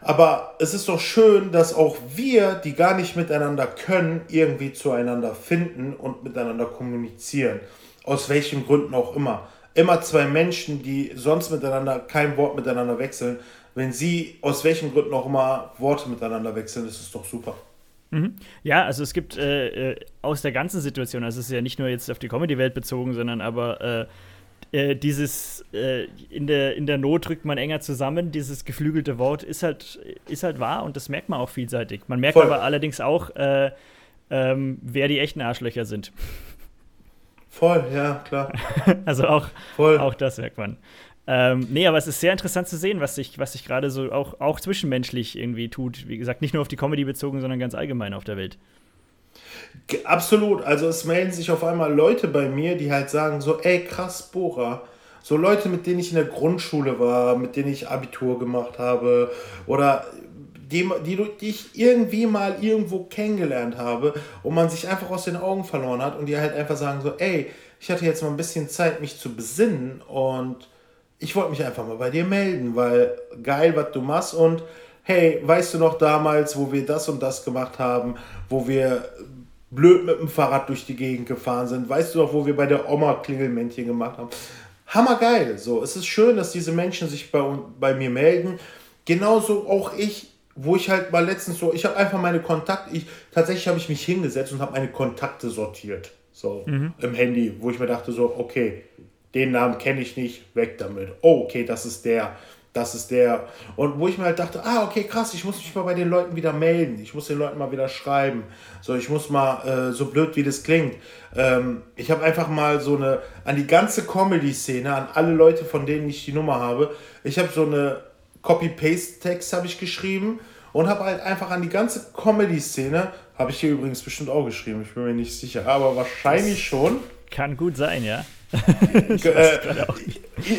Aber es ist doch schön, dass auch wir, die gar nicht miteinander können, irgendwie zueinander finden und miteinander kommunizieren. Aus welchen Gründen auch immer. Immer zwei Menschen, die sonst miteinander kein Wort miteinander wechseln, wenn sie aus welchen Gründen auch immer Worte miteinander wechseln, ist es doch super. Mhm. Ja, also es gibt äh, äh, aus der ganzen Situation, also es ist ja nicht nur jetzt auf die Comedy-Welt bezogen, sondern aber äh, äh, dieses äh, in, der, in der Not drückt man enger zusammen, dieses geflügelte Wort ist halt, ist halt wahr und das merkt man auch vielseitig. Man merkt Voll. aber allerdings auch, äh, ähm, wer die echten Arschlöcher sind. Voll, ja, klar. <laughs> also auch, Voll. auch das merkt man. Ähm, nee, aber es ist sehr interessant zu sehen, was sich, was sich gerade so auch, auch zwischenmenschlich irgendwie tut. Wie gesagt, nicht nur auf die Comedy bezogen, sondern ganz allgemein auf der Welt. Absolut. Also es melden sich auf einmal Leute bei mir, die halt sagen so, ey, krass, Bora. So Leute, mit denen ich in der Grundschule war, mit denen ich Abitur gemacht habe oder die, die, die ich irgendwie mal irgendwo kennengelernt habe und man sich einfach aus den Augen verloren hat und die halt einfach sagen so, ey, ich hatte jetzt mal ein bisschen Zeit, mich zu besinnen und ich wollte mich einfach mal bei dir melden, weil geil, was du machst und hey, weißt du noch damals, wo wir das und das gemacht haben, wo wir blöd mit dem Fahrrad durch die Gegend gefahren sind. Weißt du auch, wo wir bei der Oma Klingelmännchen gemacht haben? Hammergeil. So, es ist schön, dass diese Menschen sich bei, bei mir melden. Genauso auch ich, wo ich halt mal letztens so, ich habe einfach meine Kontakte, ich, tatsächlich habe ich mich hingesetzt und habe meine Kontakte sortiert. So, mhm. im Handy, wo ich mir dachte so, okay, den Namen kenne ich nicht, weg damit. Oh, okay, das ist der das ist der. Und wo ich mir halt dachte, ah, okay, krass, ich muss mich mal bei den Leuten wieder melden. Ich muss den Leuten mal wieder schreiben. So, ich muss mal, äh, so blöd wie das klingt, ähm, ich habe einfach mal so eine, an die ganze Comedy-Szene, an alle Leute, von denen ich die Nummer habe, ich habe so eine Copy-Paste-Text habe ich geschrieben und habe halt einfach an die ganze Comedy-Szene, habe ich hier übrigens bestimmt auch geschrieben, ich bin mir nicht sicher, aber wahrscheinlich das schon. Kann gut sein, ja. Äh,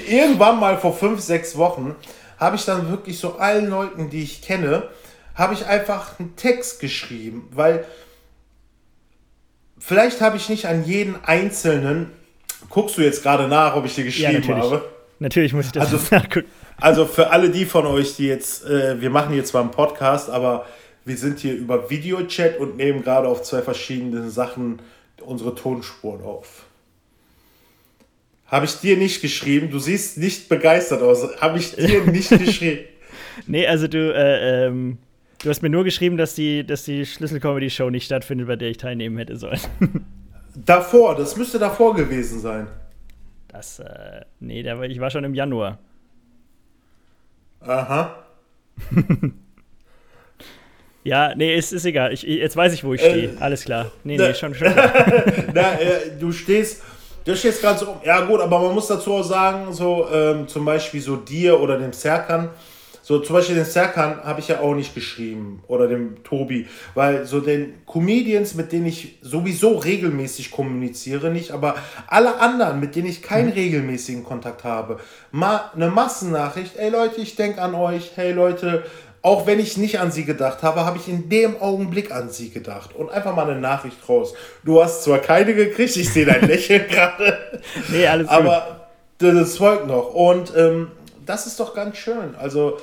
irgendwann mal vor fünf, sechs Wochen habe ich dann wirklich so allen Leuten, die ich kenne, habe ich einfach einen Text geschrieben, weil vielleicht habe ich nicht an jeden einzelnen, guckst du jetzt gerade nach, ob ich dir geschrieben ja, natürlich. habe? Natürlich muss ich das also, <laughs> nachgucken. Also für alle die von euch, die jetzt, äh, wir machen hier zwar einen Podcast, aber wir sind hier über Videochat und nehmen gerade auf zwei verschiedenen Sachen unsere Tonspuren auf. Habe ich dir nicht geschrieben. Du siehst nicht begeistert aus. Habe ich dir nicht <laughs> geschrieben. Nee, also du, äh, ähm, du hast mir nur geschrieben, dass die, dass die Schlüssel-Comedy-Show nicht stattfindet, bei der ich teilnehmen hätte sollen. <laughs> davor, das müsste davor gewesen sein. Das, äh, nee, da war, ich war schon im Januar. Aha. <laughs> ja, nee, ist, ist egal. Ich, jetzt weiß ich, wo ich stehe. Äh, Alles klar. Nee, nee, schon, schon. Na, äh, du stehst das steht jetzt gerade so, ja gut, aber man muss dazu auch sagen, so ähm, zum Beispiel so dir oder dem Serkan, so zum Beispiel den Serkan habe ich ja auch nicht geschrieben oder dem Tobi, weil so den Comedians, mit denen ich sowieso regelmäßig kommuniziere, nicht, aber alle anderen, mit denen ich keinen mhm. regelmäßigen Kontakt habe, mal eine Massennachricht, ey Leute, ich denke an euch, hey Leute, auch wenn ich nicht an sie gedacht habe, habe ich in dem Augenblick an sie gedacht. Und einfach mal eine Nachricht raus. Du hast zwar keine gekriegt, ich sehe dein <laughs> Lächeln gerade. Nee, alles gut. Aber das folgt noch. Und ähm, das ist doch ganz schön. Also,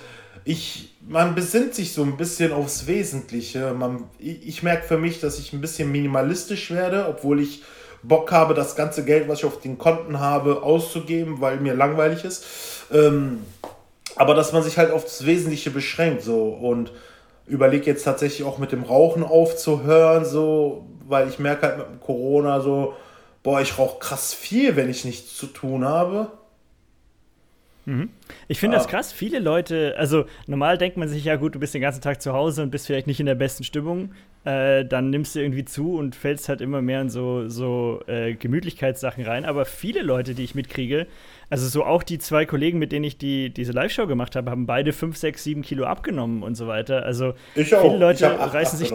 ich, man besinnt sich so ein bisschen aufs Wesentliche. Man, ich, ich merke für mich, dass ich ein bisschen minimalistisch werde, obwohl ich Bock habe, das ganze Geld, was ich auf den Konten habe, auszugeben, weil mir langweilig ist. Ähm, aber dass man sich halt aufs Wesentliche beschränkt so und überlege jetzt tatsächlich auch mit dem Rauchen aufzuhören, so, weil ich merke halt mit Corona so, boah, ich rauche krass viel, wenn ich nichts zu tun habe. Mhm. Ich finde ah. das krass. Viele Leute, also normal denkt man sich, ja gut, du bist den ganzen Tag zu Hause und bist vielleicht nicht in der besten Stimmung. Äh, dann nimmst du irgendwie zu und fällst halt immer mehr in so, so äh, Gemütlichkeitssachen rein. Aber viele Leute, die ich mitkriege, also so auch die zwei Kollegen, mit denen ich die, diese Live-Show gemacht habe, haben beide 5, 6, 7 Kilo abgenommen und so weiter. Also ich viele auch. Leute reißen sich.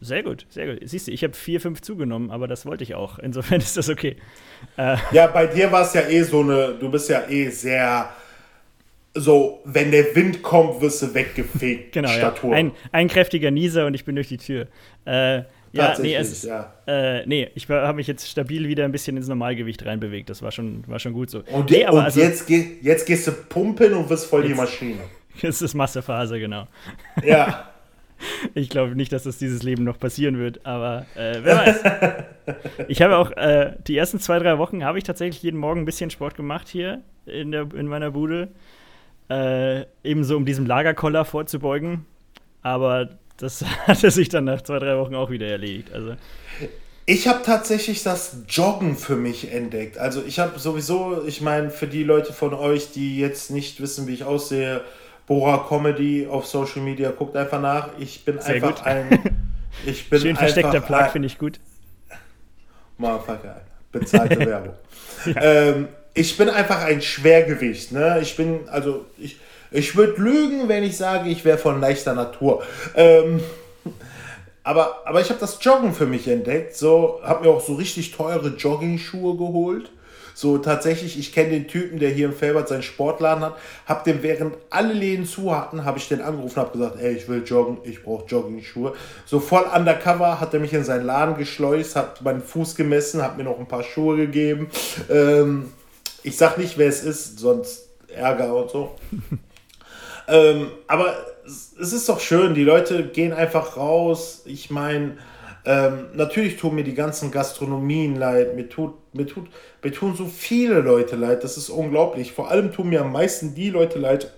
Sehr gut, sehr gut. Siehst du, ich habe 4, 5 zugenommen, aber das wollte ich auch. Insofern <laughs> ist das okay. Äh, ja, bei dir war es ja eh so eine, du bist ja eh sehr so, wenn der Wind kommt, wirst du weggefegt. <laughs> genau, Statur. Ja. Ein, ein kräftiger Nieser und ich bin durch die Tür. Äh, ja, nee, es, ja. Äh, nee, ich habe mich jetzt stabil wieder ein bisschen ins Normalgewicht reinbewegt. Das war schon, war schon gut so. Und, nee, und also, jetzt, jetzt gehst du pumpen und wirst voll jetzt, die Maschine. <laughs> Jetzt ist Massephase, genau. Ja. <laughs> ich glaube nicht, dass das dieses Leben noch passieren wird, aber äh, wer weiß. ich habe auch äh, die ersten zwei, drei Wochen habe ich tatsächlich jeden Morgen ein bisschen Sport gemacht hier in, der, in meiner Bude. Äh, ebenso um diesem Lagerkoller vorzubeugen. Aber das <laughs> hatte sich dann nach zwei, drei Wochen auch wieder erledigt. Also. Ich habe tatsächlich das Joggen für mich entdeckt. Also ich habe sowieso, ich meine, für die Leute von euch, die jetzt nicht wissen, wie ich aussehe, Bora Comedy auf Social Media, guckt einfach nach. Ich bin Sehr einfach gut. ein. <laughs> Ich bin Schön versteckter Plug, finde ich gut. Motherfucker, bezahlte <laughs> Werbung. ja. ähm, ich bin einfach ein Schwergewicht. Ne? Ich bin, also ich, ich würde lügen, wenn ich sage, ich wäre von leichter Natur. Ähm, <laughs> aber, aber ich habe das Joggen für mich entdeckt. So, habe mir auch so richtig teure Jogging-Schuhe geholt. So tatsächlich, ich kenne den Typen, der hier im Felbert seinen Sportladen hat. Hab den während alle Läden zu hatten, habe ich den angerufen, habe gesagt, ey, ich will joggen, ich brauche Jogging-Schuhe. So voll undercover hat er mich in seinen Laden geschleust, hat meinen Fuß gemessen, hat mir noch ein paar Schuhe gegeben. Ähm, ich sag nicht, wer es ist, sonst Ärger und so. <laughs> Ähm, aber es ist doch schön, die Leute gehen einfach raus. Ich meine, Ähm, natürlich tun mir die ganzen Gastronomien leid, mir, tut, mir, tut, mir tun so viele Leute leid, das ist unglaublich. Vor allem tun mir am meisten die Leute leid,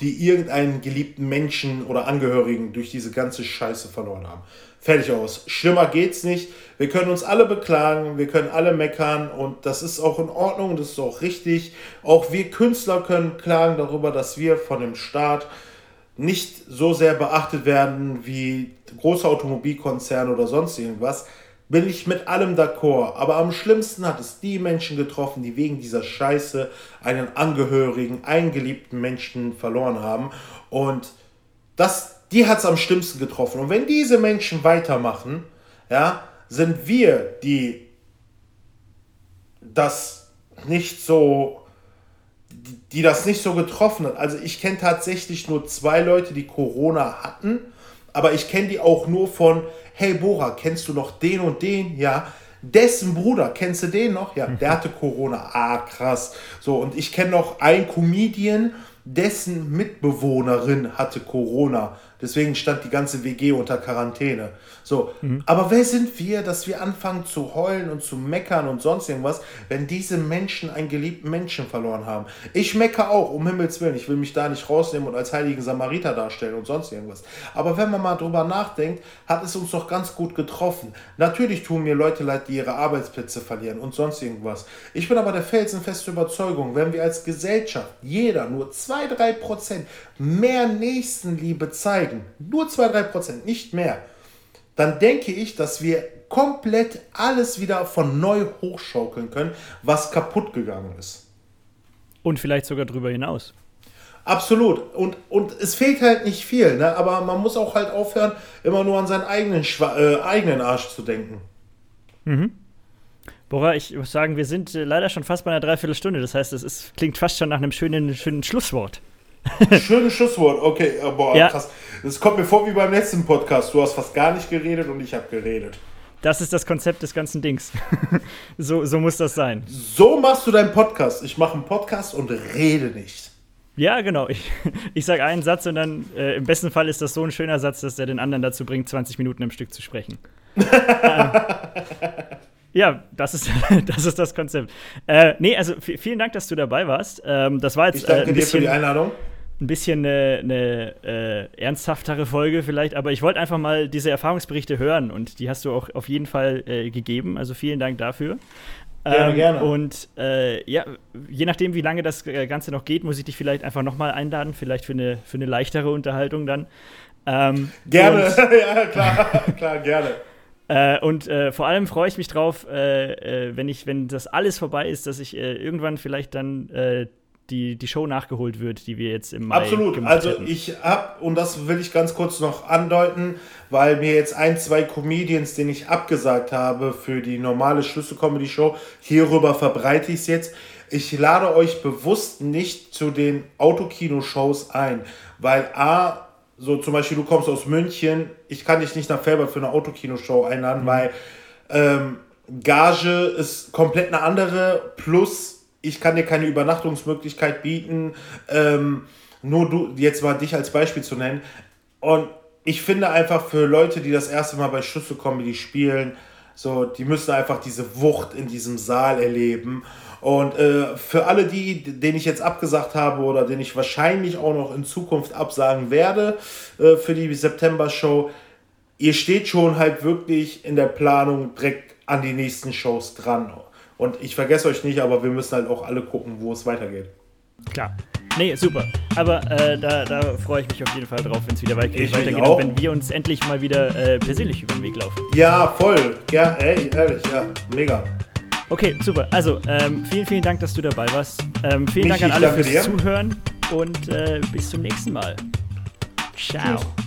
die irgendeinen geliebten Menschen oder Angehörigen durch diese ganze Scheiße verloren haben. Fertig aus. Schlimmer geht's nicht. Wir können uns alle beklagen, wir können alle meckern und das ist auch in Ordnung, das ist auch richtig. Auch wir Künstler können klagen darüber, dass wir von dem Staat nicht so sehr beachtet werden wie große Automobilkonzerne oder sonst irgendwas bin ich mit allem d'accord. Aber am schlimmsten hat es die Menschen getroffen, die wegen dieser Scheiße einen Angehörigen, einen geliebten Menschen verloren haben. Und das, die hat es am schlimmsten getroffen. Und wenn diese Menschen weitermachen, ja, sind wir, die das nicht so, die das nicht so getroffen hat. Also ich kenne tatsächlich nur zwei Leute, die Corona hatten, aber ich kenne die auch nur von, hey Bora, kennst du noch den und den? Ja. Dessen Bruder, kennst du den noch? Ja, der <laughs> hatte Corona. Ah, krass. So, und ich kenne noch einen Comedian, dessen Mitbewohnerin hatte Corona. Deswegen stand die ganze WG unter Quarantäne. So, mhm. aber wer sind wir, dass wir anfangen zu heulen und zu meckern und sonst irgendwas, wenn diese Menschen einen geliebten Menschen verloren haben? Ich meckere auch, um Himmels Willen. Ich will mich da nicht rausnehmen und als heiligen Samariter darstellen und sonst irgendwas. Aber wenn man mal drüber nachdenkt, hat es uns doch ganz gut getroffen. Natürlich tun mir Leute leid, die ihre Arbeitsplätze verlieren und sonst irgendwas. Ich bin aber der felsenfeste Überzeugung, wenn wir als Gesellschaft, jeder nur 2-3% mehr Nächstenliebe zeigen, nur 2-3%, nicht mehr, dann denke ich, dass wir komplett alles wieder von neu hochschaukeln können, was kaputt gegangen ist. Und vielleicht sogar darüber hinaus. Absolut. Und, und es fehlt halt nicht viel, ne? aber man muss auch halt aufhören, immer nur an seinen eigenen, Schwa äh, eigenen Arsch zu denken. Mhm. Bora, ich muss sagen, wir sind äh, leider schon fast bei einer Dreiviertelstunde. Das heißt, es klingt fast schon nach einem schönen, schönen Schlusswort. Schönes Schlusswort, okay, äh, boah, ja. krass. Das kommt mir vor wie beim letzten Podcast. Du hast fast gar nicht geredet und ich habe geredet. Das ist das Konzept des ganzen Dings. <laughs> so, so muss das sein. So machst du deinen Podcast. Ich mache einen Podcast und rede nicht. Ja, genau. Ich, <laughs> ich sage einen Satz und dann äh, im besten Fall ist das so ein schöner Satz, dass der den anderen dazu bringt, 20 Minuten im Stück zu sprechen. <laughs> ähm, ja, das ist, das ist das Konzept. Äh, nee, also vielen Dank, dass du dabei warst. Ähm, das war jetzt. Ich danke äh, dir für die Einladung ein bisschen eine, eine äh, ernsthaftere Folge vielleicht, aber ich wollte einfach mal diese Erfahrungsberichte hören und die hast du auch auf jeden Fall äh, gegeben. Also vielen Dank dafür. Gerne, ähm, gerne. Und äh, ja, je nachdem, wie lange das äh, Ganze noch geht, muss ich dich vielleicht einfach nochmal einladen, vielleicht für eine, für eine leichtere Unterhaltung dann. Ähm, gerne, <laughs> ja, klar, <laughs> klar, gerne. Äh, und äh, vor allem freue ich mich drauf, äh, äh wenn ich, wenn das alles vorbei ist, dass ich äh, irgendwann vielleicht dann die, die Show nachgeholt wird, die wir jetzt im Mai Absolut. gemacht Also hätten. ich habe, und das will ich ganz kurz noch andeuten, weil mir jetzt ein, zwei Comedians, den ich abgesagt habe für die normale Schlüssel-Comedy-Show, hierüber verbreite ich es jetzt. Ich lade euch bewusst nicht zu den Autokino-Shows ein, weil A, so zum Beispiel du kommst aus München, ich kann dich nicht nach Felbert für eine Autokino-Show einladen, mhm. weil ähm, Gage ist komplett eine andere, plus ich kann dir keine Übernachtungsmöglichkeit bieten, ähm, nur du, jetzt mal dich als Beispiel zu nennen. Und ich finde einfach für Leute, die das erste Mal bei Schlüsselcomedy spielen, so, die müssen einfach diese Wucht in diesem Saal erleben. Und äh, für alle die, denen ich jetzt abgesagt habe oder denen ich wahrscheinlich auch noch in Zukunft absagen werde äh, für die September-Show, ihr steht schon halt wirklich in der Planung direkt an die nächsten Shows dran. Und ich vergesse euch nicht, aber wir müssen halt auch alle gucken, wo es weitergeht. Klar. Nee, super. Aber äh, da, da freue ich mich auf jeden Fall drauf, wenn es wieder weitergeht, weitergeht und wenn wir uns endlich mal wieder äh, persönlich über den Weg laufen. Ja, voll. Ja, ey, ehrlich, ja, mega. Okay, super. Also, ähm, vielen, vielen Dank, dass du dabei warst. Ähm, vielen Mich, Dank an alle fürs dir. Zuhören und äh, bis zum nächsten Mal. Ciao. Tschüss.